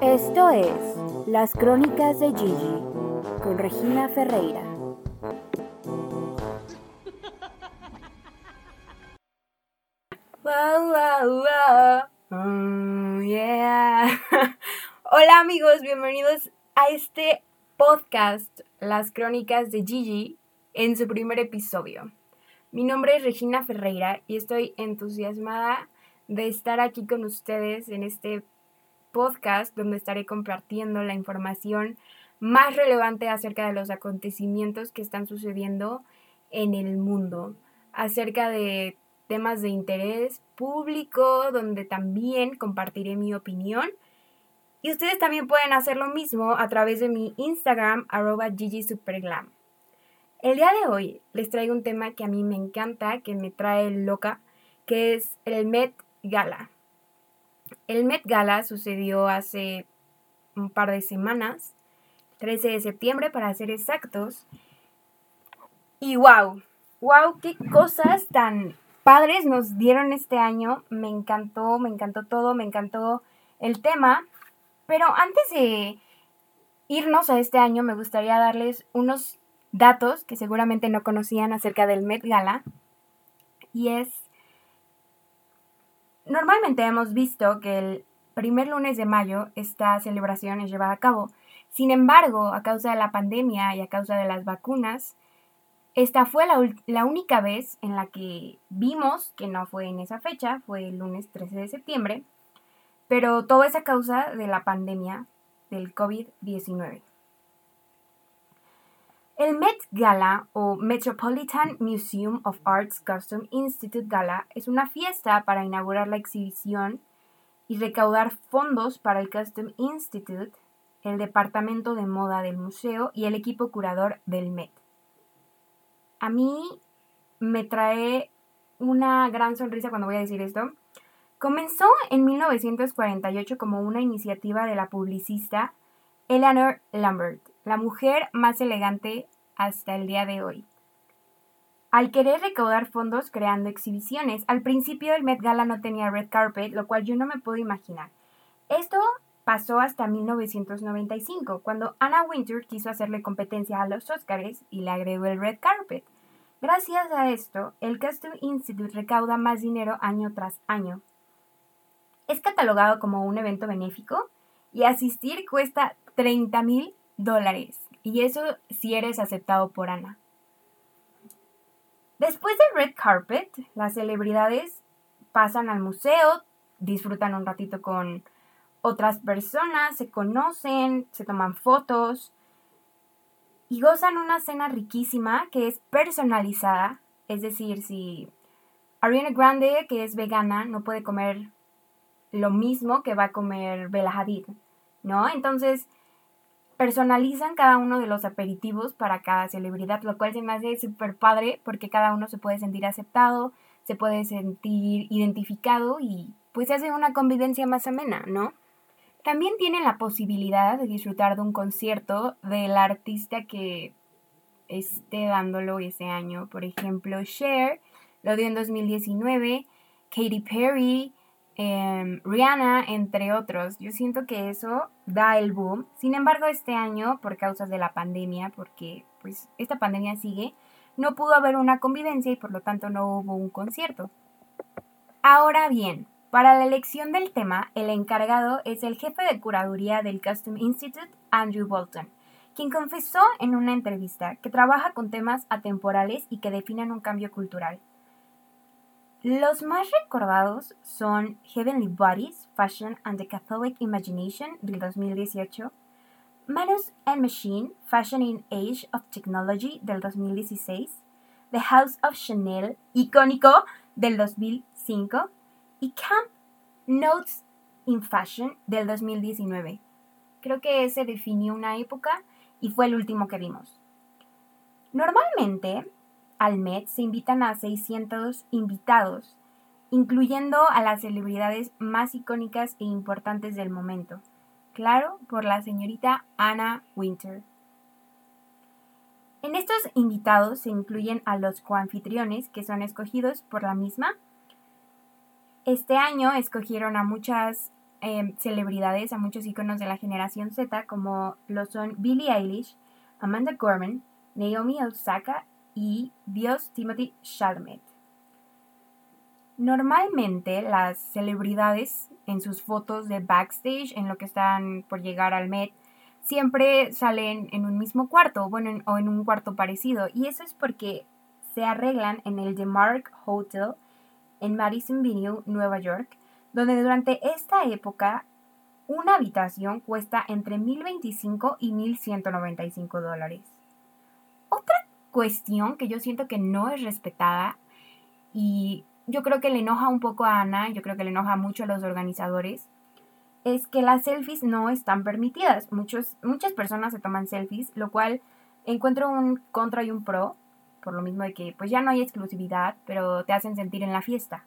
Esto es Las Crónicas de Gigi con Regina Ferreira. Mm, yeah. Hola amigos, bienvenidos a este podcast, Las Crónicas de Gigi, en su primer episodio. Mi nombre es Regina Ferreira y estoy entusiasmada de estar aquí con ustedes en este podcast donde estaré compartiendo la información más relevante acerca de los acontecimientos que están sucediendo en el mundo, acerca de temas de interés público, donde también compartiré mi opinión. Y ustedes también pueden hacer lo mismo a través de mi Instagram, arroba GigiSuperglam. El día de hoy les traigo un tema que a mí me encanta, que me trae loca, que es el Met Gala. El Met Gala sucedió hace un par de semanas, 13 de septiembre para ser exactos. Y wow, wow, qué cosas tan padres nos dieron este año. Me encantó, me encantó todo, me encantó el tema. Pero antes de irnos a este año, me gustaría darles unos datos que seguramente no conocían acerca del Met Gala. Y es, normalmente hemos visto que el primer lunes de mayo esta celebración es llevada a cabo. Sin embargo, a causa de la pandemia y a causa de las vacunas, esta fue la, única vez en la que vimos que no fue en esa fecha, fue el lunes 13 de septiembre, pero todo es a causa de la pandemia del COVID-19. El Met Gala o Metropolitan Museum of Arts Custom Institute Gala es una fiesta para inaugurar la exhibición y recaudar fondos para el Custom Institute, el departamento de moda del museo y el equipo curador del Met. A mí me trae una gran sonrisa cuando voy a decir esto. Comenzó en 1948 como una iniciativa de la publicista Eleanor Lambert, la mujer más elegante hasta el día de hoy. Al querer recaudar fondos creando exhibiciones, al principio el Met Gala no tenía red carpet, lo cual yo no me puedo imaginar. Esto pasó hasta 1995, cuando Anna Wintour quiso hacerle competencia a los Oscars y le agregó el red carpet. Gracias a esto, el Custom Institute recauda más dinero año tras año. Es catalogado como un evento benéfico y asistir cuesta 30 mil dólares. Y eso si eres aceptado por Ana. Después del red carpet, las celebridades pasan al museo, disfrutan un ratito con otras personas, se conocen, se toman fotos y gozan una cena riquísima que es personalizada. Es decir, si Ariana Grande, que es vegana, no puede comer lo mismo que va a comer Bella Hadid, ¿no? Entonces, personalizan cada uno de los aperitivos para cada celebridad, lo cual se me hace súper padre porque cada uno se puede sentir aceptado, se puede sentir identificado y pues hace una convivencia más amena, ¿no? También tienen la posibilidad de disfrutar de un concierto del artista que esté dándolo ese año. Por ejemplo, Cher lo dio en 2019, Katy Perry, Em, Rihanna, entre otros. Yo siento que eso da el boom. Sin embargo, este año, por causas de la pandemia, porque pues esta pandemia sigue, no pudo haber una convivencia y por lo tanto no hubo un concierto. Ahora bien, para la elección del tema, el encargado es el jefe de curaduría del Custom Institute, Andrew Bolton, quien confesó en una entrevista que trabaja con temas atemporales y que definen un cambio cultural. Los más recordados son Heavenly Bodies, Fashion and the Catholic Imagination del 2018, Manus and Machine, Fashion in Age of Technology del 2016, The House of Chanel, icónico del 2005, y Camp Notes in Fashion del 2019. Creo que ese definió una época y fue el último que vimos. Normalmente, al Met se invitan a 600 invitados, incluyendo a las celebridades más icónicas e importantes del momento. Claro, por la señorita Anna Winter. En estos invitados se incluyen a los coanfitriones que son escogidos por la misma Este año escogieron a muchas em, celebridades, a muchos iconos de la generación Z, como lo son Billie Eilish, Amanda Gorman, Naomi Osaka y Dios Timothy Chalamet. Normalmente las celebridades en sus fotos de backstage, en lo que están por llegar al Met, siempre salen en un mismo cuarto, bueno, o en un cuarto parecido. Y eso es porque se arreglan en el The Mark Hotel en Madison Avenue, Nueva York, donde durante esta época una habitación cuesta entre 1.025 y 1.195 dólares. Otra cuestión que yo siento que no es respetada y yo creo que le enoja un poco a Ana, yo creo que le enoja mucho a los organizadores, es que las selfies no están permitidas. Muchos, muchas personas se toman selfies, lo cual encuentro un contra y un pro, por lo mismo de que pues ya no hay exclusividad, pero te hacen sentir en la fiesta.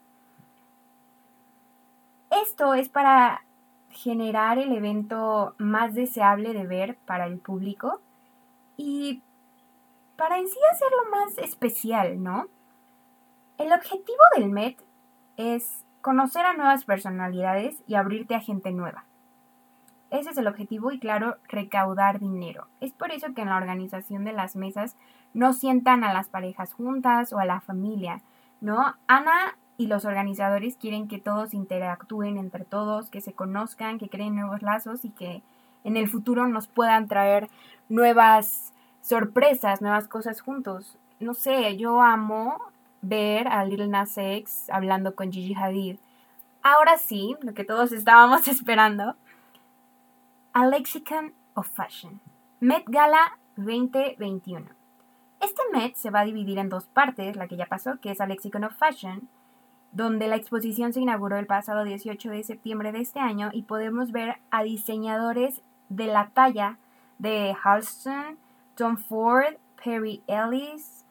Esto es para generar el evento más deseable de ver para el público y para en sí hacerlo más especial, ¿no? El objetivo del Met es conocer a nuevas personalidades y abrirte a gente nueva. Ese es el objetivo y claro, recaudar dinero. Es por eso que en la organización de las mesas no sientan a las parejas juntas o a la familia, ¿no? Ana y los organizadores quieren que todos interactúen entre todos, que se conozcan, que creen nuevos lazos y que en el futuro nos puedan traer nuevas sorpresas, nuevas cosas juntos. No sé, yo amo ver a Lil Nas X hablando con Gigi Hadid. Ahora sí, lo que todos estábamos esperando. A Lexicon of Fashion. Met Gala 2021. Este Met se va a dividir en dos partes, la que ya pasó, que es a Lexicon of Fashion, donde la exposición se inauguró el pasado 18 de septiembre de este año y podemos ver a diseñadores de la talla de Halston, Tom Ford, Perry Ellis,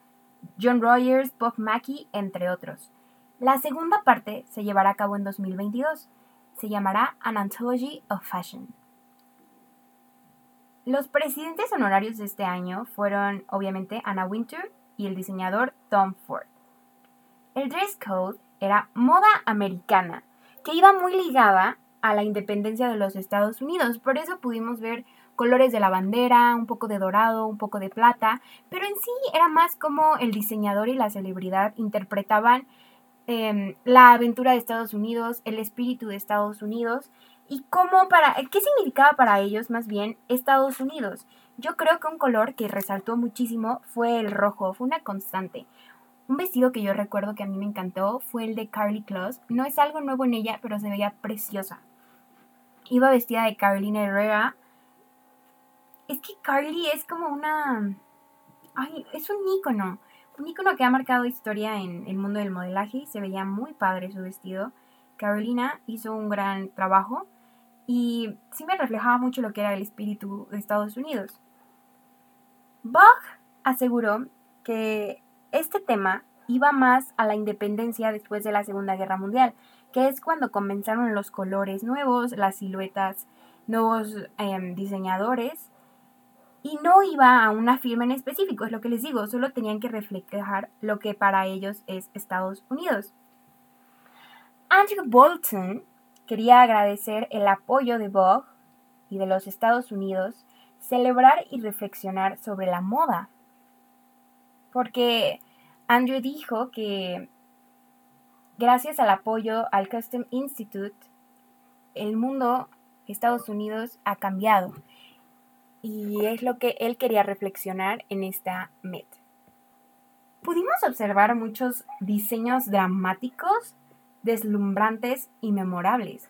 John Rogers, Bob Mackie, entre otros. La segunda parte se llevará a cabo en 2022. Se llamará An Anthology of Fashion. Los presidentes honorarios de este año fueron obviamente Anna Wintour y el diseñador Tom Ford. El dress code era moda americana, que iba muy ligada a la independencia de los Estados Unidos. Por eso pudimos ver colores de la bandera, un poco de dorado, un poco de plata, pero en sí era más como el diseñador y la celebridad interpretaban em, la aventura de Estados Unidos, el espíritu de Estados Unidos y cómo para, qué significaba para ellos más bien Estados Unidos. Yo creo que un color que resaltó muchísimo fue el rojo, fue una constante. Un vestido que yo recuerdo que a mí me encantó fue el de Carly Close. No es algo nuevo en ella, pero se veía preciosa. Iba vestida de Carolina Herrera, es que Carly es como una... Ay, es un ícono. Un ícono que ha marcado historia en el mundo del modelaje y se veía muy padre su vestido. Carolina hizo un gran trabajo y sí me reflejaba mucho lo que era el espíritu de Estados Unidos. Bach aseguró que este tema iba más a la independencia después de la Segunda Guerra Mundial, que es cuando comenzaron los colores nuevos, las siluetas, nuevos em, diseñadores y no iba a una firma en específico, es lo que les digo, solo tenían que reflejar lo que para ellos es Estados Unidos. Andrew Bolton quería agradecer el apoyo de Vogue y de los Estados Unidos, celebrar y reflexionar sobre la moda. Porque Andrew dijo que gracias al apoyo al Custom Institute, el mundo, Estados Unidos, ha cambiado y es lo que él quería reflexionar en esta Met. Pudimos observar muchos diseños dramáticos, deslumbrantes y memorables,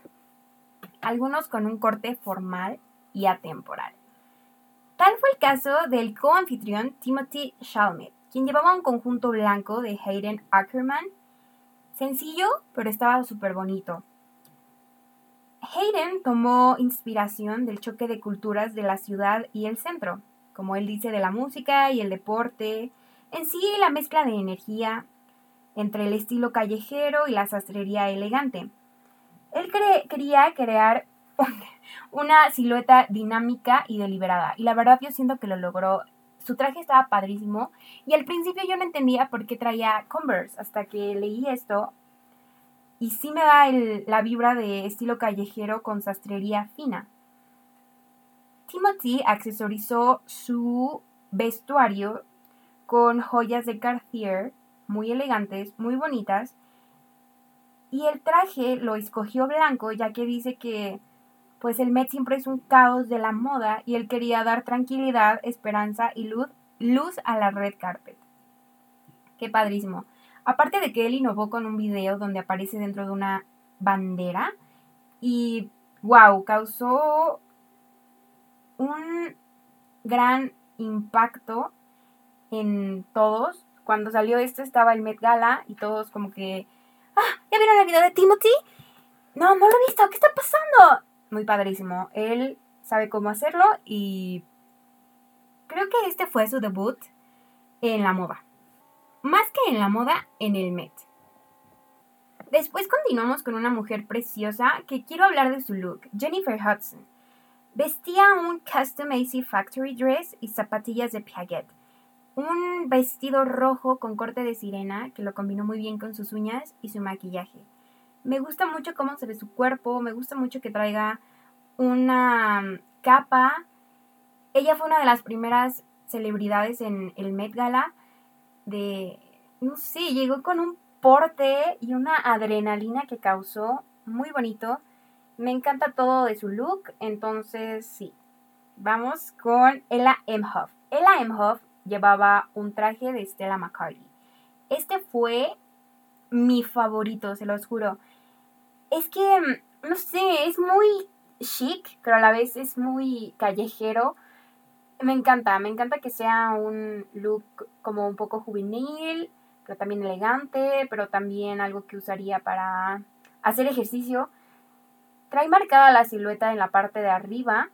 algunos con un corte formal y atemporal. Tal fue el caso del coanfitrión Timothy Chalamet, quien llevaba un conjunto blanco de Hayden Ackerman, sencillo, pero estaba súper bonito, Hayden tomó inspiración del choque de culturas de la ciudad y el centro, como él dice, de la música y el deporte, en sí la mezcla de energía entre el estilo callejero y la sastrería elegante. Él quería crear una silueta dinámica y deliberada, y la verdad yo siento que lo logró. Su traje estaba padrísimo y al principio yo no entendía por qué traía Converse, hasta que leí esto y sí me da la vibra de estilo callejero con sastrería fina. Timothy accesorizó su vestuario con joyas de Cartier muy elegantes, muy bonitas. Y el traje lo escogió blanco ya que dice que pues el Met siempre es un caos de la moda y él quería dar tranquilidad, esperanza y luz, luz a la red carpet. Qué padrísimo. Aparte de que él innovó con un video donde aparece dentro de una bandera y wow, causó un gran impacto en todos. Cuando salió esto estaba el Met Gala y todos como que, ah, ¿ya vieron el video de Timothy? No, no lo he visto, ¿qué está pasando? Muy padrísimo. Él sabe cómo hacerlo y creo que este fue su debut en la moda. Más que en la moda, en el Met. Después continuamos con una mujer preciosa que quiero hablar de su look, Jennifer Hudson. Vestía un Custom AC Factory Dress y zapatillas de Piaget. Un vestido rojo con corte de sirena que lo combinó muy bien con sus uñas y su maquillaje. Me gusta mucho cómo se ve su cuerpo, me gusta mucho que traiga una capa. Ella fue una de las primeras celebridades en el Met Gala de, no sé, llegó con un porte y una adrenalina que causó muy bonito. Me encanta todo de su look, entonces sí. Vamos con Ella Emhoff. Ella Emhoff llevaba un traje de Stella McCartney. Este fue mi favorito, se los juro. Es que, mm, no sé, es muy chic, pero a la vez es muy callejero. Me encanta, me encanta que sea un look como un poco juvenil, pero también elegante, pero también algo que usaría para hacer ejercicio. Trae marcada la silueta en la parte de arriba.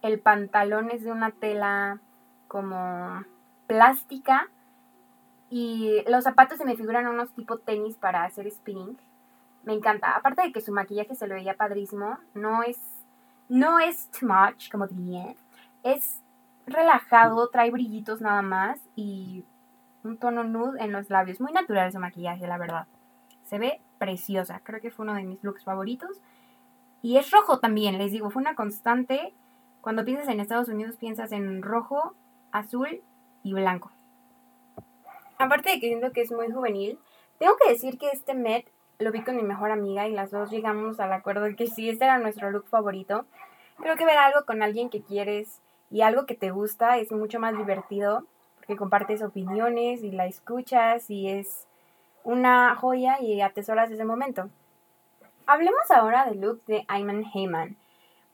El pantalón es de una tela como plástica. Y los zapatos se me figuran unos tipo tenis para hacer spinning. Me encanta. Aparte de que su maquillaje se lo veía padrísimo. No es, no es too much, como diría. Es relajado, trae brillitos nada más. Y un tono nude en los labios. Muy natural su maquillaje, la verdad. Se ve preciosa. Creo que fue uno de mis looks favoritos. Y es rojo también, les digo, fue una constante. Cuando piensas en Estados Unidos piensas en rojo, azul y blanco. Aparte de que siento que es muy juvenil, tengo que decir que este Met lo vi con mi mejor amiga y las dos llegamos al acuerdo de que sí, este era nuestro look favorito. Creo que ver algo con alguien que quieres y algo que te gusta es mucho más divertido porque compartes opiniones y la escuchas y es una joya y atesoras ese momento. Hablemos ahora del look de Ayman Heyman.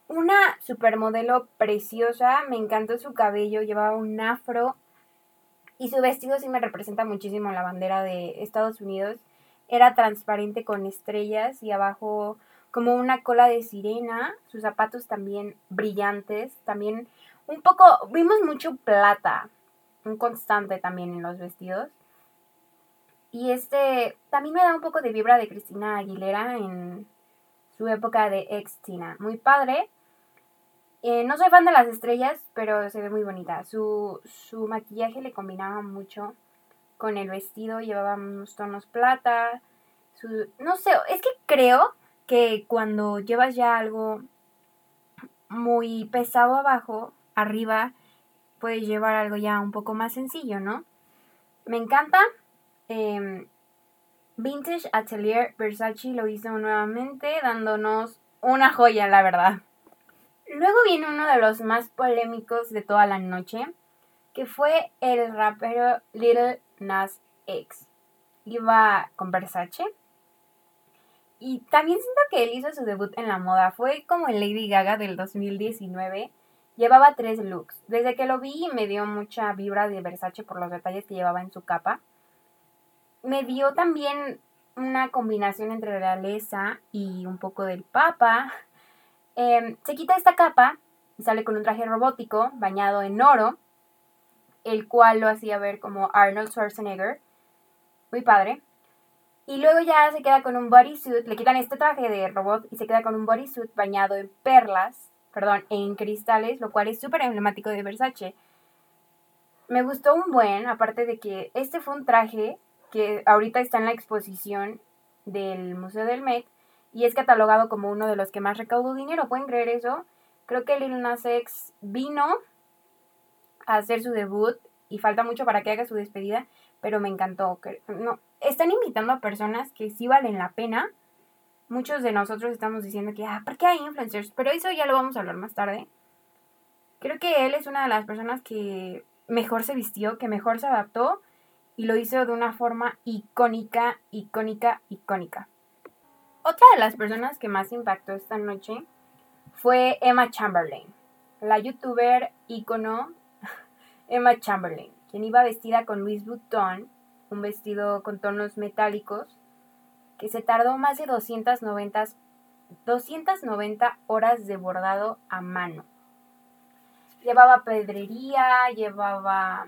Una supermodelo preciosa, me encantó su cabello, llevaba un afro y su vestido sí me representa muchísimo la bandera de Estados Unidos. Era transparente con estrellas y abajo como una cola de sirena, sus zapatos también brillantes, también un poco, vimos mucho plata, un constante también en los vestidos. Y este también me da un poco de vibra de Cristina Aguilera en su época de ex Tina. Muy padre. Eh, no soy fan de las estrellas, pero se ve muy bonita. Su, su maquillaje le combinaba mucho con el vestido. Llevaba unos tonos plata. Su, no sé, es que creo que cuando llevas ya algo muy pesado abajo, arriba puedes llevar algo ya un poco más sencillo, ¿no? Me encanta. Em, Vintage Atelier Versace lo hizo nuevamente, dándonos una joya, la verdad. Luego viene uno de los más polémicos de toda la noche, que fue el rapero Little Nas X. Iba con Versace. Y también siento que él hizo su debut en la moda. Fue como el Lady Gaga del 2019. Llevaba tres looks. Desde que lo vi me dio mucha vibra de Versace por los detalles que llevaba en su capa me dio también una combinación entre realeza y un poco del papa. Em, se quita esta capa y sale con un traje robótico bañado en oro, el cual lo hacía ver como Arnold Schwarzenegger. Muy padre. Y luego ya se queda con un bodysuit, le quitan este traje de robot y se queda con un bodysuit bañado en perlas, perdón, en cristales, lo cual es súper emblemático de Versace. Me gustó un buen, aparte de que este fue un traje que ahorita está en la exposición del Museo del Met y es catalogado como uno de los que más recaudó dinero. ¿Pueden creer eso? Creo que Lil Nas vino a hacer su debut y falta mucho para que haga su despedida, pero me encantó. No, están invitando a personas que sí valen la pena. Muchos de nosotros estamos diciendo que, ah, ¿por qué hay influencers? Pero eso ya lo vamos a hablar más tarde. Creo que él es una de las personas que mejor se vistió, que mejor se adaptó y lo hizo de una forma icónica, icónica, icónica. Otra de las personas que más impactó esta noche fue Emma Chamberlain, la youtuber ícono Emma Chamberlain, quien iba vestida con Louis Vuitton, un vestido con tonos metálicos, que se tardó más de 290, 290 horas de bordado a mano. Llevaba pedrería, llevaba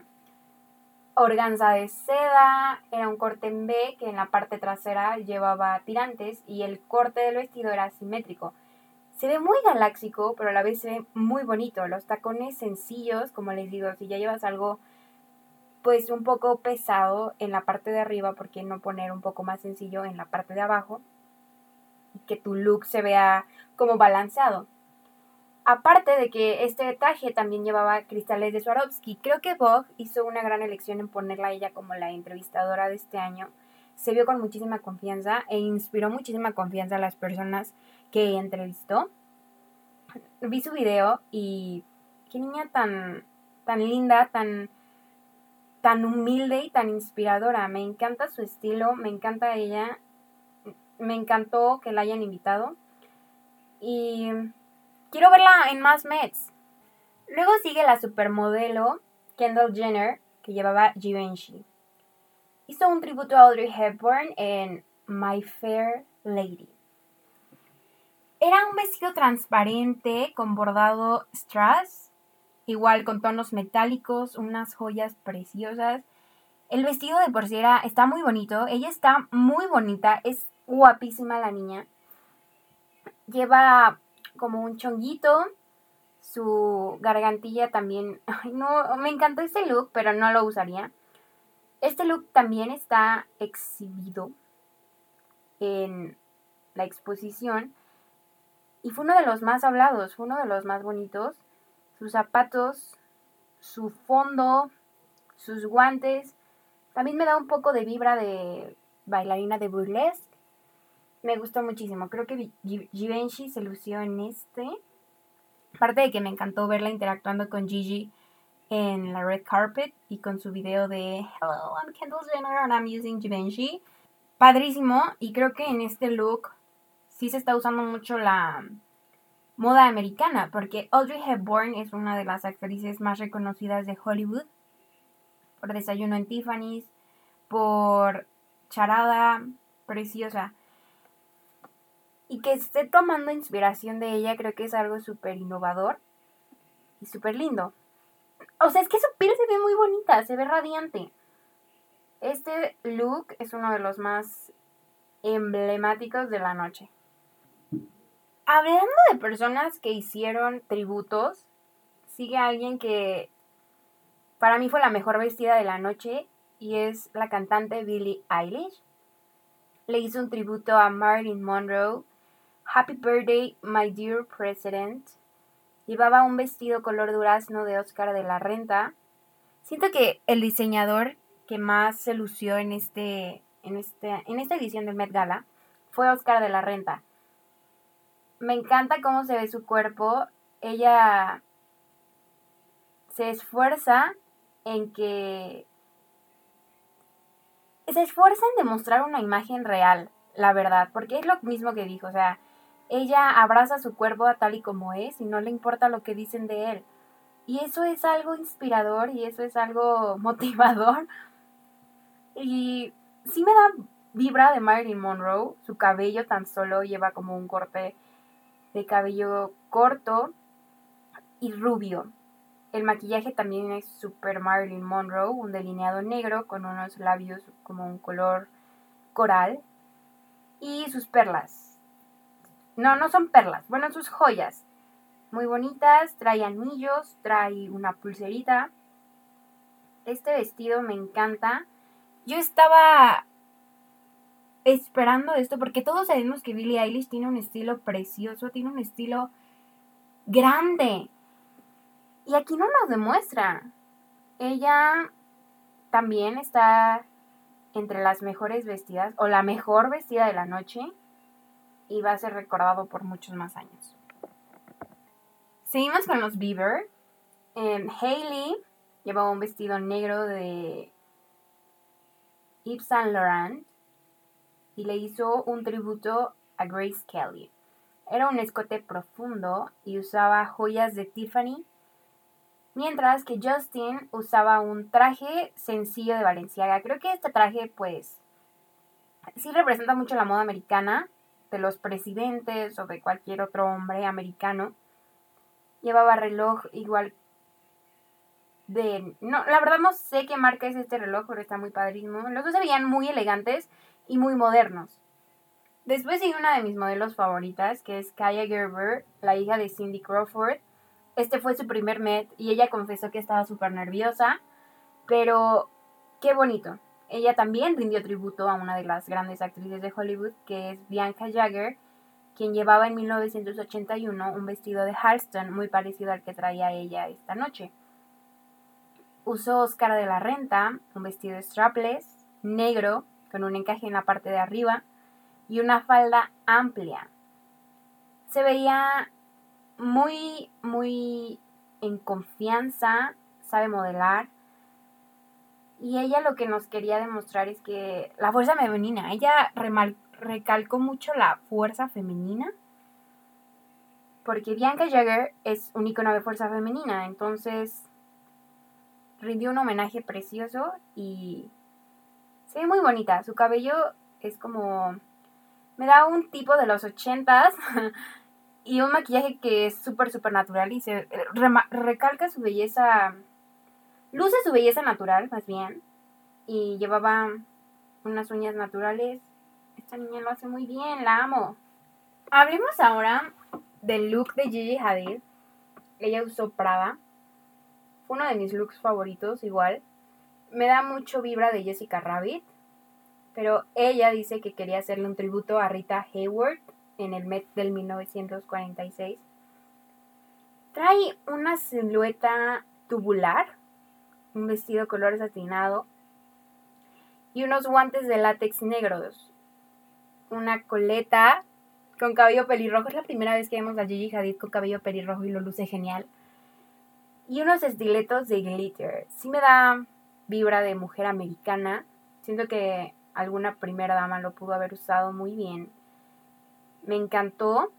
organza de seda, era un corte en B que en la parte trasera llevaba tirantes y el corte del vestido era simétrico. Se ve muy galáxico, pero a la vez se ve muy bonito. Los tacones sencillos, como les digo, si ya llevas algo pues un poco pesado en la parte de arriba, ¿por qué no poner un poco más sencillo en la parte de abajo? Y que tu look se vea como balanceado. Aparte de que este traje también llevaba cristales de Swarovski, creo que Vogue hizo una gran elección en ponerla a ella como la entrevistadora de este año. Se vio con muchísima confianza e inspiró muchísima confianza a las personas que entrevistó. Vi su video y qué niña tan, tan linda, tan, tan humilde y tan inspiradora. Me encanta su estilo, me encanta ella. Me encantó que la hayan invitado. Y Quiero verla en más Mets. Luego sigue la supermodelo Kendall Jenner, que llevaba Givenchy. Hizo un tributo a Audrey Hepburn en My Fair Lady. Era un vestido transparente con bordado strass, igual con tonos metálicos, unas joyas preciosas. El vestido de por sí está muy bonito, ella está muy bonita, es guapísima la niña. Lleva como un chonguito. Su gargantilla también. Ay, no, me encantó este look, pero no lo usaría. Este look también está exhibido en la exposición. Y fue uno de los más hablados, fue uno de los más bonitos. Sus zapatos, su fondo, sus guantes. También me da un poco de vibra de bailarina de burlesque me gustó muchísimo. Creo que Givenchy se lució en este. Aparte de que me encantó verla interactuando con Gigi en la red carpet y con su video de Hello, I'm Kendall Jenner and I'm using Givenchy. Padrísimo y creo que en este look sí se está usando mucho la moda americana porque Audrey Hepburn es una de las actrices más reconocidas de Hollywood por Desayuno en Tiffany's, por Charada, preciosa y que esté tomando inspiración de ella, creo que es algo súper innovador y súper lindo. O sea, es que su piel se ve muy bonita, se ve radiante. Este look es uno de los más emblemáticos de la noche. Hablando de personas que hicieron tributos, sigue alguien que para mí fue la mejor vestida de la noche y es la cantante Billie Eilish. Le hizo un tributo a Marilyn Monroe Happy Birthday, My Dear President. Llevaba un vestido color durazno de Oscar de la Renta. Siento que el diseñador que más se lució en, este, en, este, en esta edición del Met Gala fue Oscar de la Renta. Me encanta cómo se ve su cuerpo. Ella se esfuerza en que... Se esfuerza en demostrar una imagen real, la verdad, porque es lo mismo que dijo, o sea, ella abraza su cuerpo a tal y como es y no le importa lo que dicen de él. Y eso es algo inspirador y eso es algo motivador. Y sí me da vibra de Marilyn Monroe. Su cabello tan solo lleva como un corte de cabello corto y rubio. El maquillaje también es super Marilyn Monroe, un delineado negro con unos labios como un color coral. Y sus perlas, no, no son perlas. Bueno, sus joyas. Muy bonitas. Trae anillos. Trae una pulserita. Este vestido me encanta. Yo estaba esperando esto porque todos sabemos que Billie Eilish tiene un estilo precioso, tiene un estilo grande. Y aquí no nos demuestra. Ella también está entre las mejores vestidas o la mejor vestida de la noche y va a ser recordado por muchos más años. Seguimos con los Bieber. Em, Hailey llevaba un vestido negro de Yves Saint Laurent y le hizo un tributo a Grace Kelly. Era un escote profundo y usaba joyas de Tiffany, mientras que Justin usaba un traje sencillo de Valenciaga. Creo que este traje, pues, sí representa mucho la moda americana de los presidentes o de cualquier otro hombre americano. Llevaba reloj igual de... No, la verdad no sé qué marca es este reloj, pero está muy padrísimo. Los dos se veían muy elegantes y muy modernos. Después sigue una de mis modelos favoritas, que es Kaya Gerber, la hija de Cindy Crawford. Este fue su primer Met y ella confesó que estaba súper nerviosa, pero qué bonito. Ella también rindió tributo a una de las grandes actrices de Hollywood, que es Bianca Jagger, quien llevaba en 1981 un vestido de Halston muy parecido al que traía ella esta noche. Usó Oscar de la Renta, un vestido strapless, negro, con un encaje en la parte de arriba y una falda amplia. Se veía muy, muy en confianza, sabe modelar. Y ella lo que nos quería demostrar es que la fuerza femenina, ella recalcó mucho la fuerza femenina. Porque Bianca Jagger es un icono de fuerza femenina, entonces rindió un homenaje precioso y se ve muy bonita. Su cabello es como... Me da un tipo de los ochentas y un maquillaje que es súper, súper natural y se recalca su belleza, luce su belleza natural más bien y llevaba unas uñas naturales. Esta niña lo hace muy bien, la amo. Hablemos ahora del look de Gigi Hadid. Ella usó Prada. Fue uno de mis looks favoritos igual. Me da mucho vibra de Jessica Rabbit. Pero ella dice que quería hacerle un tributo a Rita Hayworth en el Met del 1946. Trae una silueta tubular, un vestido color satinado y unos guantes de látex negros. Una coleta con cabello pelirrojo. Es la primera vez que vemos a Gigi Hadid con cabello pelirrojo y lo luce genial. Y unos estiletos de glitter. Sí me da vibra de mujer americana. Siento que alguna primera dama lo pudo haber usado muy bien me encantó.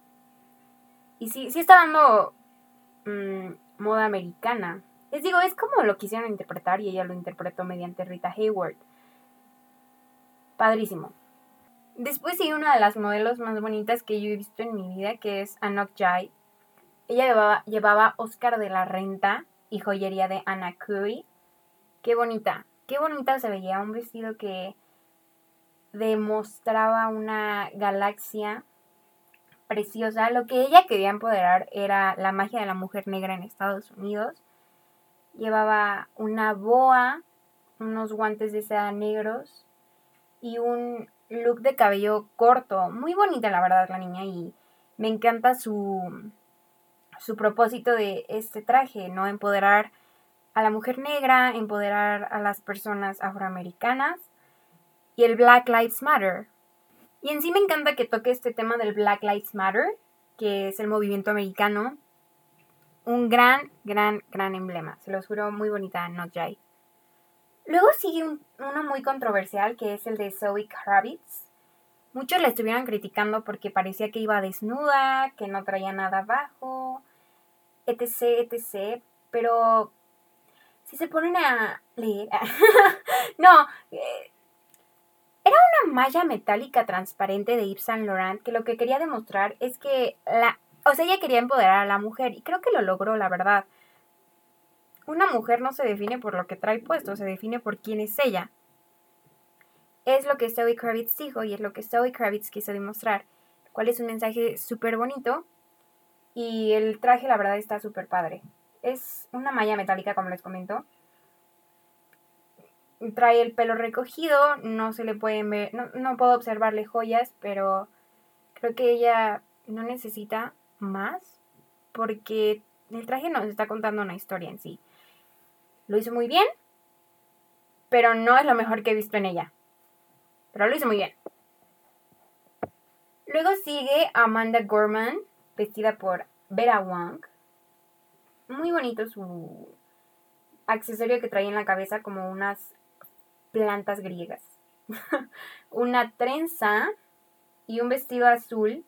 Y sí, sí está dando mm, moda americana. Les digo, es como lo quisieron interpretar y ella lo interpretó mediante Rita Hayward. Padrísimo. Después sigue una de las modelos más bonitas que yo he visto en mi vida, que es Anok Jai. Ella llevaba, llevaba Oscar de la Renta y joyería de Anna Curry. Qué bonita, qué bonita se veía. Un vestido que demostraba una galaxia preciosa. Lo que ella quería empoderar era la magia de la mujer negra en Estados Unidos. Llevaba una boa, unos guantes de seda negros y un look de cabello corto. Muy bonita la verdad la niña y me encanta su, su propósito de este traje, ¿no? Empoderar a la mujer negra, empoderar a las personas afroamericanas y el Black Lives Matter. Y en sí me encanta que toque este tema del Black Lives Matter, que es el movimiento americano. Un gran, gran, gran emblema. Se lo juro, muy bonita, Not Jai. Luego sigue uno muy controversial, que es el de Zoe Kravitz. Muchos la estuvieron criticando porque parecía que iba desnuda, que no traía nada abajo, etc, etc. Pero si se ponen a leer... no, eh, era una malla metálica transparente de Yves Saint Laurent que lo que quería demostrar es que la... O sea, ella quería empoderar a la mujer y creo que lo logró, la verdad. Una mujer no se define por lo que trae puesto, se define por quién es ella. Es lo que Zoe Kravitz dijo y es lo que Zoe Kravitz quiso demostrar. Cuál es un mensaje súper bonito y el traje la verdad está súper padre. Es una malla metálica como les comento trae el pelo recogido, no se le pueden ver, no, no puedo observarle joyas, pero creo que ella no necesita más porque el traje nos está contando una historia en sí. Lo hizo muy bien, pero no es lo mejor que he visto en ella. Pero lo hizo muy bien. Luego sigue Amanda Gorman, vestida por Vera Wang. Muy bonito su accesorio que trae en la cabeza como unas plantas griegas. una trenza y un vestido azul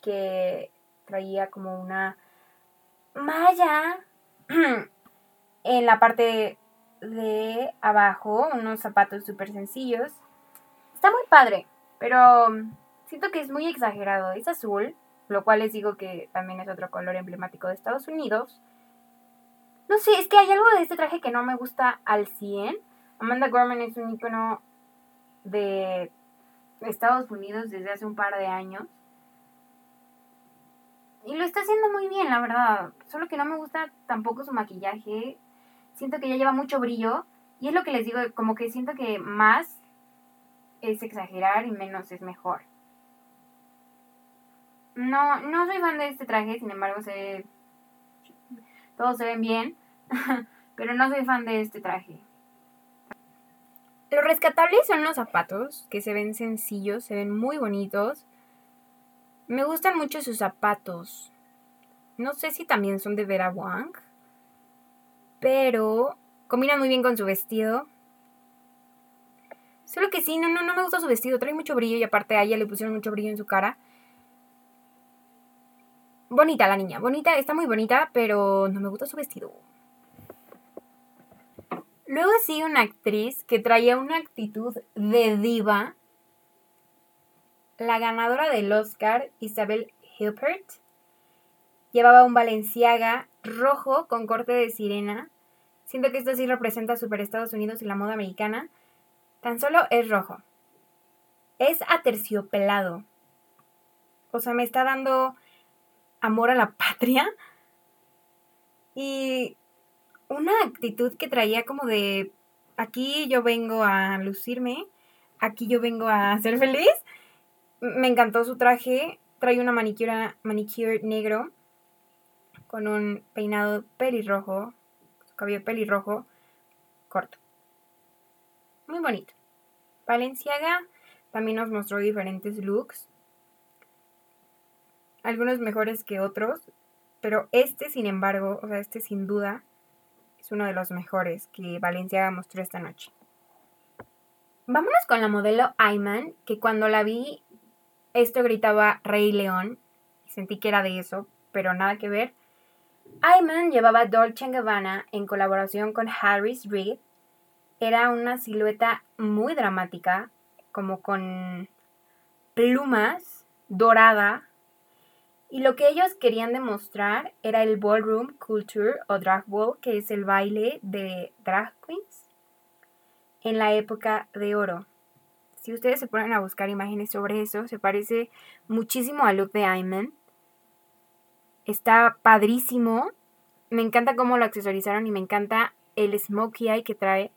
que traía como una malla en la parte de abajo, unos zapatos súper sencillos. Está muy padre, pero siento que es muy exagerado. Es azul, lo cual les digo que también es otro color emblemático de Estados Unidos. No sé, es que hay algo de este traje que no me gusta al 100. Amanda Gorman es un icono de Estados Unidos desde hace un par de años. Y lo está haciendo muy bien, la verdad. Solo que no me gusta tampoco su maquillaje. Siento que ya lleva mucho brillo. Y es lo que les digo, como que siento que más es exagerar y menos es mejor. No, no soy fan de este traje, sin embargo, se, todos se ven bien. pero no soy fan de este traje. Lo rescatable son los zapatos, que se ven sencillos, se ven muy bonitos. Me gustan mucho sus zapatos. No sé si también son de Vera Wang. Pero combinan muy bien con su vestido. Solo que sí, no, no, no me gusta su vestido. Trae mucho brillo y aparte a ella le pusieron mucho brillo en su cara. Bonita la niña, bonita, está muy bonita, pero no me gusta su vestido. Luego sigue una actriz que traía una actitud de diva la ganadora del Oscar, Isabel Hilpert, llevaba un Balenciaga rojo con corte de sirena. Siento que esto sí representa Super Estados Unidos y la moda americana. Tan solo es rojo. Es aterciopelado. O sea, me está dando amor a la patria. Y una actitud que traía como de aquí yo vengo a lucirme, aquí yo vengo a ser feliz. Me encantó su traje. Trae una manicura, manicure negro con un peinado pelirrojo, su cabello pelirrojo corto. Muy bonito. Valenciaga también nos mostró diferentes looks. Algunos mejores que otros, pero este, sin embargo, o sea, este sin duda es uno de los mejores que Valenciaga mostró esta noche. Vámonos con la modelo Ayman, que cuando la vi esto gritaba Rey León. Sentí que era de eso, pero nada que ver. Ayman llevaba Dolce Gabbana en colaboración con Harris Reed. Era una silueta muy dramática, como con plumas, dorada. Y lo que ellos querían demostrar era el ballroom culture o drag ball, que es el baile de drag queens en la época de oro. Si ustedes se ponen a buscar imágenes sobre eso, se parece muchísimo al look de Ayman. Está padrísimo. Me encanta cómo lo accesorizaron y me encanta el smokey eye que trae.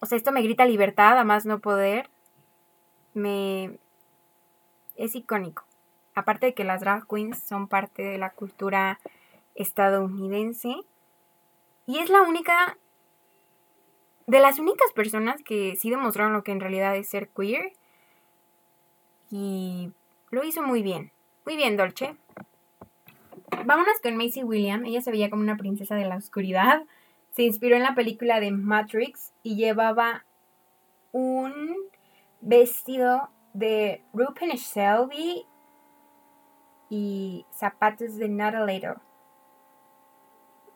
O sea, esto me grita libertad, a más no poder. Me... Es icónico. Aparte de que las drag queens son parte de la cultura estadounidense. Y es la única de las únicas personas que sí demostraron lo que en realidad es ser queer. Y lo hizo muy bien. Muy bien, Dolce. Vámonos con Macy William. Ella se veía como una princesa de la oscuridad. Se inspiró en la película de Matrix y llevaba un vestido de Rupen Shelby y zapatos de Natalator.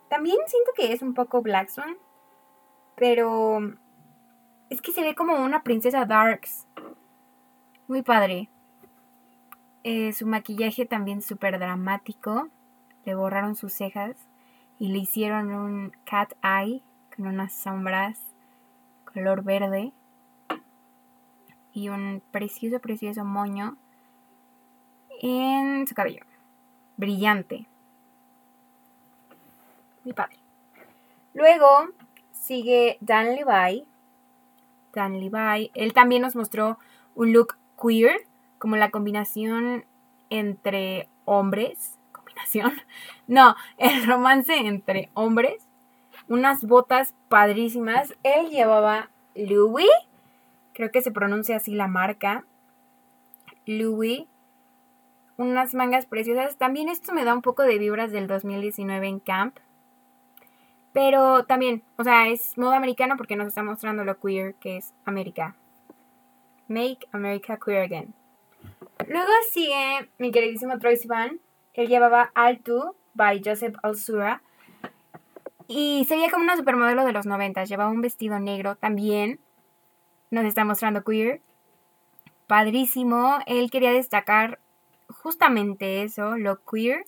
También siento que es un poco Black pero es que se ve como una princesa Darks. Muy padre. Eh, su maquillaje también súper dramático. Le borraron sus cejas y le hicieron un cat eye con unas sombras color verde y un precioso, precioso moño en su cabello. Brillante. Muy padre. Luego sigue Dan Levi. Dan Levi. Él también nos mostró un look queer, como la combinación entre hombres. ¿Combinación? No, el romance entre hombres. Unas botas padrísimas. Él llevaba Louis. Creo que se pronuncia así la marca. Louis. Unas mangas preciosas. También esto me da un poco de vibras del 2019 en Camp. Pero también, o sea, es modo americano porque nos está mostrando lo queer que es América. Make America Queer Again. Luego sigue mi queridísimo Troy Sivan. Él llevaba Altu by Joseph Alsura. Y se veía como una supermodelo de los 90. Llevaba un vestido negro también. Nos está mostrando queer. Padrísimo. Él quería destacar justamente eso, lo queer.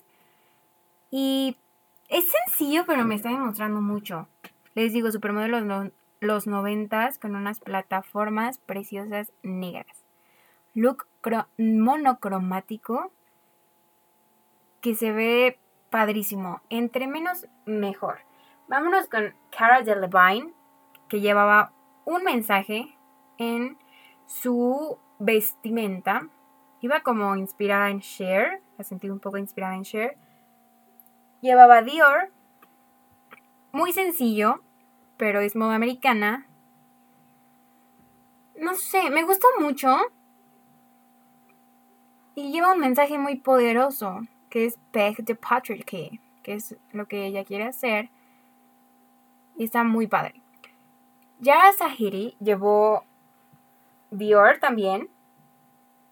Y es sencillo, pero me está demostrando mucho. Les digo, supermodelo los, 90 con unas plataformas preciosas negras. Look monocromático que se ve padrísimo. Entre menos, mejor. Vámonos con Cara Delevingne, que llevaba un mensaje en su vestimenta. Iba como inspirada en Cher, la sentí un poco inspirada en Cher. Llevaba Dior, muy sencillo, pero es moda americana. No sé, me gustó mucho. Y lleva un mensaje muy poderoso, que es Peg de Patriarchy, que es lo que ella quiere hacer. Y está muy padre. Yara Sahiri llevó Dior también.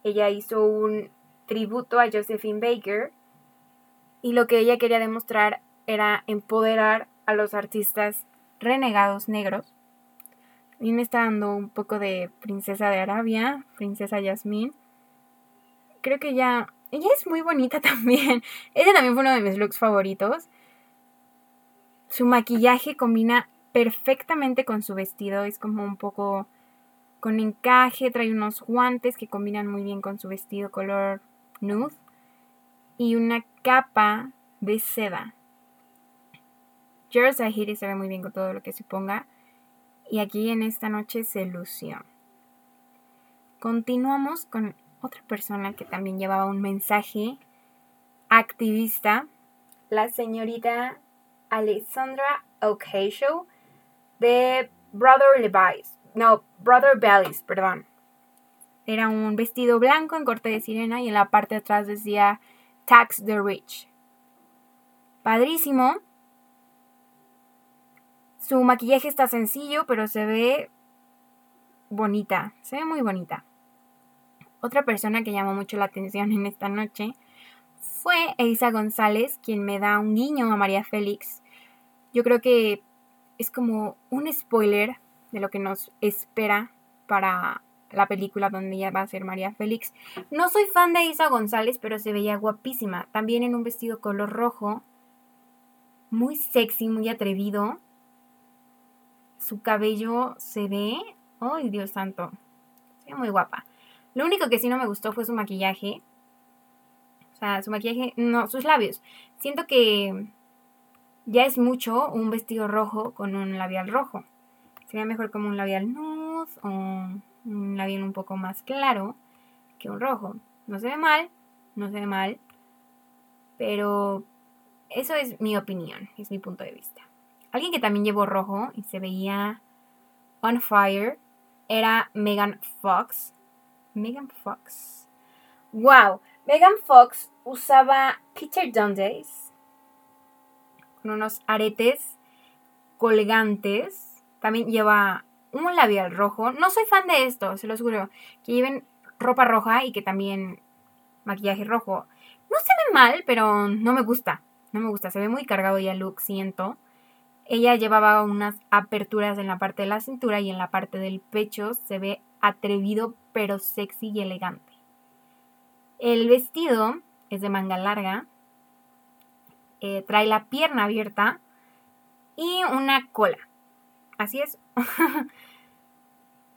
Ella hizo un tributo a Josephine Baker y lo que ella quería demostrar era empoderar a los artistas renegados negros. Y me está dando un poco de Princesa de Arabia, Princesa Yasmín. Creo que ella, ella es muy bonita también. Ella también fue uno de mis looks favoritos. Su maquillaje combina perfectamente con su vestido, es como un poco con encaje, trae unos guantes que combinan muy bien con su vestido color nude y una capa de seda. Jerry Zahiri se ve muy bien con todo lo que se ponga y aquí en esta noche se lució. Continuamos con otra persona que también llevaba un mensaje activista, la señorita Alessandra Ocasio de Brother Levi's. No, Brother Bellies, perdón. Era un vestido blanco en corte de sirena y en la parte de atrás decía Tax the Rich. Padrísimo. Su maquillaje está sencillo, pero se ve bonita. Se ve muy bonita. Otra persona que llamó mucho la atención en esta noche fue Elisa González, quien me da un guiño a María Félix. Yo creo que es como un spoiler de lo que nos espera para la película donde ella va a ser María Félix. No soy fan de Isa González, pero se veía guapísima. También en un vestido color rojo. Muy sexy, muy atrevido. Su cabello se ve. ¡Ay, Dios santo! Se ve muy guapa. Lo único que sí no me gustó fue su maquillaje. O sea, su maquillaje. No, sus labios. Siento que ya es mucho un vestido rojo con un labial rojo. Sería mejor como un labial nude o un labial un poco más claro que un rojo. No se ve mal, no se ve mal, pero eso es mi opinión, es mi punto de vista. Alguien que también llevó rojo y se veía on fire era Megan Fox. Megan Fox. Wow, Megan Fox usaba Peter Dundas con unos aretes colgantes. También lleva un labial rojo. No soy fan de esto, se lo juro. Que lleven ropa roja y que también maquillaje rojo. No se ve mal, pero no me gusta. No me gusta. Se ve muy cargado ya el look, siento. Ella llevaba unas aperturas en la parte de la cintura y en la parte del pecho. Se ve atrevido, pero sexy y elegante. El vestido es de manga larga. Eh, trae la pierna abierta y una cola. Así es.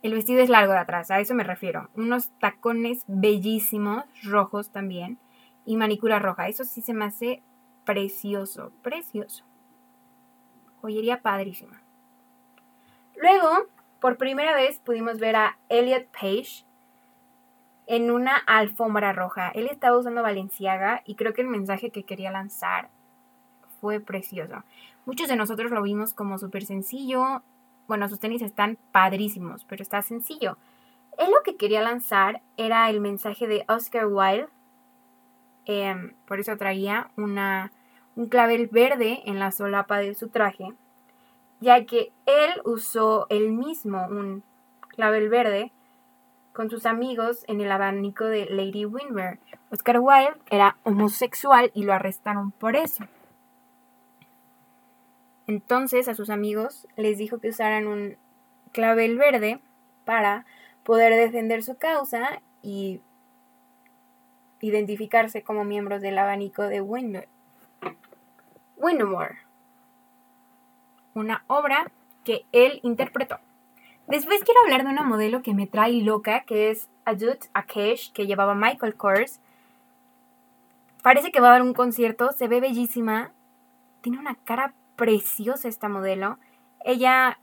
El vestido es largo de atrás, a eso me refiero. Unos tacones bellísimos, rojos también, y manicura roja. Eso sí se me hace precioso, precioso. Joyería padrísima. Luego, por primera vez pudimos ver a Elliot Page en una alfombra roja. Él estaba usando Valenciaga y creo que el mensaje que quería lanzar fue precioso. Muchos de nosotros lo vimos como súper sencillo. Bueno, sus tenis están padrísimos, pero está sencillo. Él lo que quería lanzar era el mensaje de Oscar Wilde. Em, por eso traía una, un clavel verde en la solapa de su traje, ya que él usó el mismo un clavel verde con sus amigos en el abanico de Lady Winmer. Oscar Wilde era homosexual y lo arrestaron por eso. Entonces a sus amigos les dijo que usaran un clavel verde para poder defender su causa y identificarse como miembros del abanico de Windermere. Una obra que él interpretó. Después quiero hablar de una modelo que me trae loca, que es Adut Akesh, que llevaba Michael Kors. Parece que va a dar un concierto, se ve bellísima. Tiene una cara preciosa esta modelo. Ella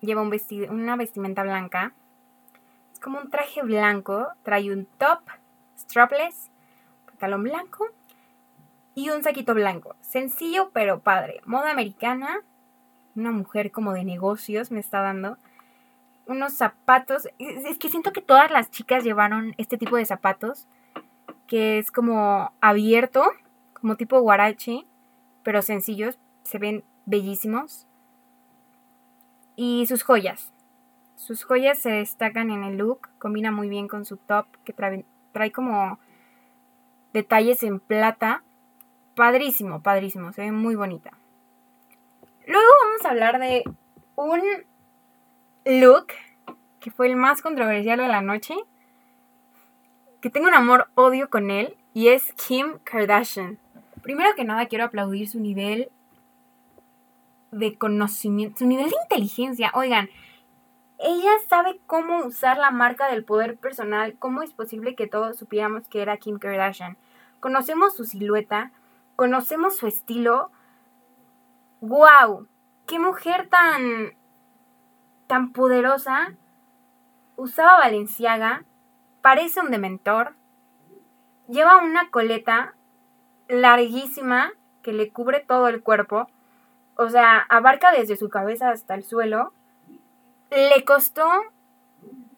lleva un vestido, una vestimenta blanca. Es como un traje blanco. Trae un top strapless, pantalón blanco y un saquito blanco. Sencillo pero padre. Moda americana. Una mujer como de negocios me está dando. Unos zapatos. Es que siento que todas las chicas llevaron este tipo de zapatos. Que es como abierto. Como tipo guarache. Pero sencillos se ven bellísimos. Y sus joyas. Sus joyas se destacan en el look, combina muy bien con su top que trae, trae como detalles en plata. Padrísimo, padrísimo, se ve muy bonita. Luego vamos a hablar de un look que fue el más controversial de la noche, que tengo un amor-odio con él, y es Kim Kardashian. Primero que nada quiero aplaudir su nivel de conocimiento, su nivel de inteligencia. Oigan, ella sabe cómo usar la marca del poder personal. ¿Cómo es posible que todos supiéramos que era Kim Kardashian? Conocemos su silueta, conocemos su estilo. ¡Wow! ¡Qué mujer tan tan poderosa! Usaba Valenciaga, parece un dementor. Lleva una coleta larguísima que le cubre todo el cuerpo o sea, abarca desde su cabeza hasta el suelo. Le costó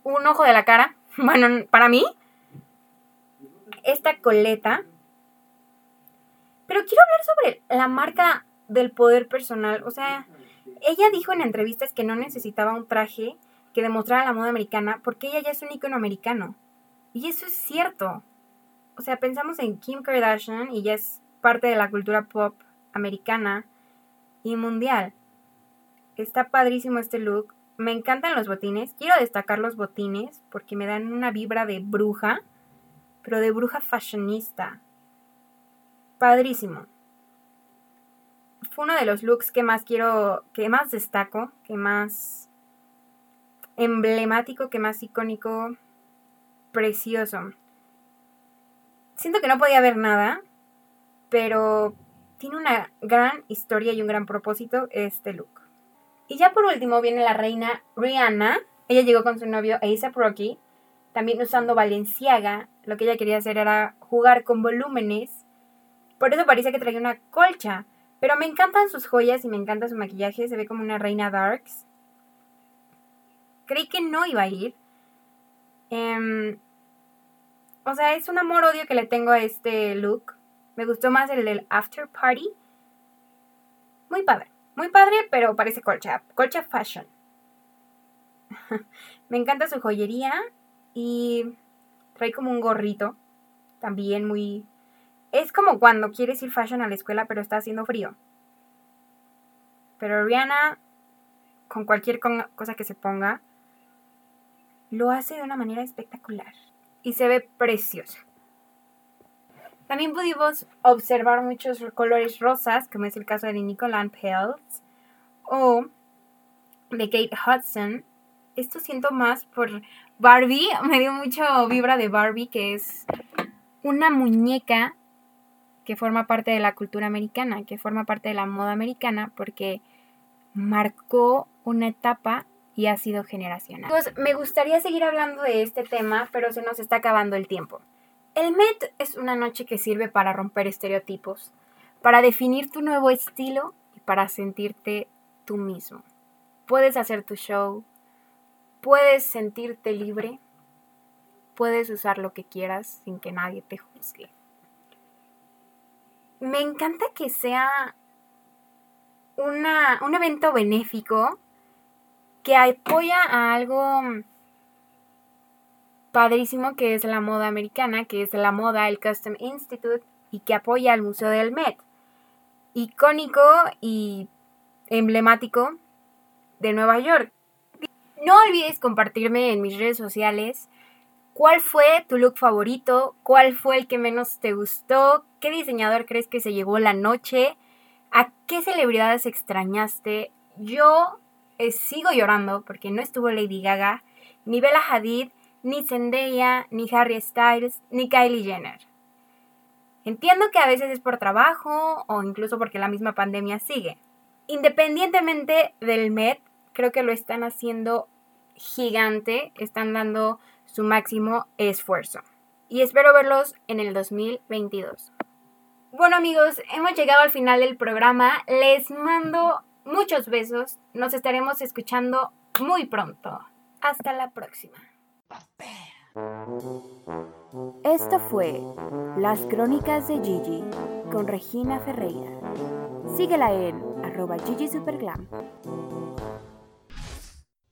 un ojo de la cara. Bueno, para mí, esta coleta. Pero quiero hablar sobre la marca del poder personal. O sea, ella dijo en entrevistas que no necesitaba un traje que demostrara la moda americana porque ella ya es un icono americano. Y eso es cierto. O sea, pensamos en Kim Kardashian y ya es parte de la cultura pop americana y mundial. Está padrísimo este look. Me encantan los botines. Quiero destacar los botines porque me dan una vibra de bruja, pero de bruja fashionista. Padrísimo. Fue uno de los looks que más quiero, que más destaco, que más emblemático, que más icónico, precioso. Siento que no podía ver nada, pero tiene una gran historia y un gran propósito este look. Y ya por último viene la reina Rihanna. Ella llegó con su novio A$AP Rocky, también usando Valenciaga. Lo que ella quería hacer era jugar con volúmenes. Por eso parece que traía una colcha. Pero me encantan sus joyas y me encanta su maquillaje. Se ve como una reina darks. Creí que no iba a ir. Em, o sea, es un amor-odio que le tengo a este look. Me gustó más el del After Party. Muy padre. Muy padre, pero parece colcha. Colcha fashion. Me encanta su joyería y trae como un gorrito. También muy... Es como cuando quieres ir fashion a la escuela pero está haciendo frío. Pero Rihanna, con cualquier cosa que se ponga, lo hace de una manera espectacular. Y se ve preciosa. También pudimos observar muchos colores rosas, como es el caso de Nicolan Peltz o de Kate Hudson. Esto siento más por Barbie, me dio mucho vibra de Barbie, que es una muñeca que forma parte de la cultura americana, que forma parte de la moda americana, porque marcó una etapa y ha sido generacional. Pues me gustaría seguir hablando de este tema, pero se nos está acabando el tiempo. El Met es una noche que sirve para romper estereotipos, para definir tu nuevo estilo y para sentirte tú mismo. Puedes hacer tu show, puedes sentirte libre, puedes usar lo que quieras sin que nadie te juzgue. Me encanta que sea una, un evento benéfico que apoya a algo padrísimo que es la moda americana, que es la moda, el Custom Institute, y que apoya al Museo del Met. Icónico y emblemático de Nueva York. No olvides compartirme en mis redes sociales cuál fue tu look favorito, cuál fue el que menos te gustó, qué diseñador crees que se llevó la noche, a qué celebridades extrañaste. Yo eh, sigo llorando porque no estuvo Lady Gaga, ni Bella Hadid, ni Zendaya, ni Harry Styles, ni Kylie Jenner. Entiendo que a veces es por trabajo o incluso porque la misma pandemia sigue. Independientemente del Met, creo que lo están haciendo gigante, están dando su máximo esfuerzo. Y espero verlos en el 2022. Bueno amigos, hemos llegado al final del programa. Les mando muchos besos. Nos estaremos escuchando muy pronto. Hasta la próxima. Esto fue Las Crónicas de Gigi con Regina Ferreira. Síguela en arroba Gigi Superglam.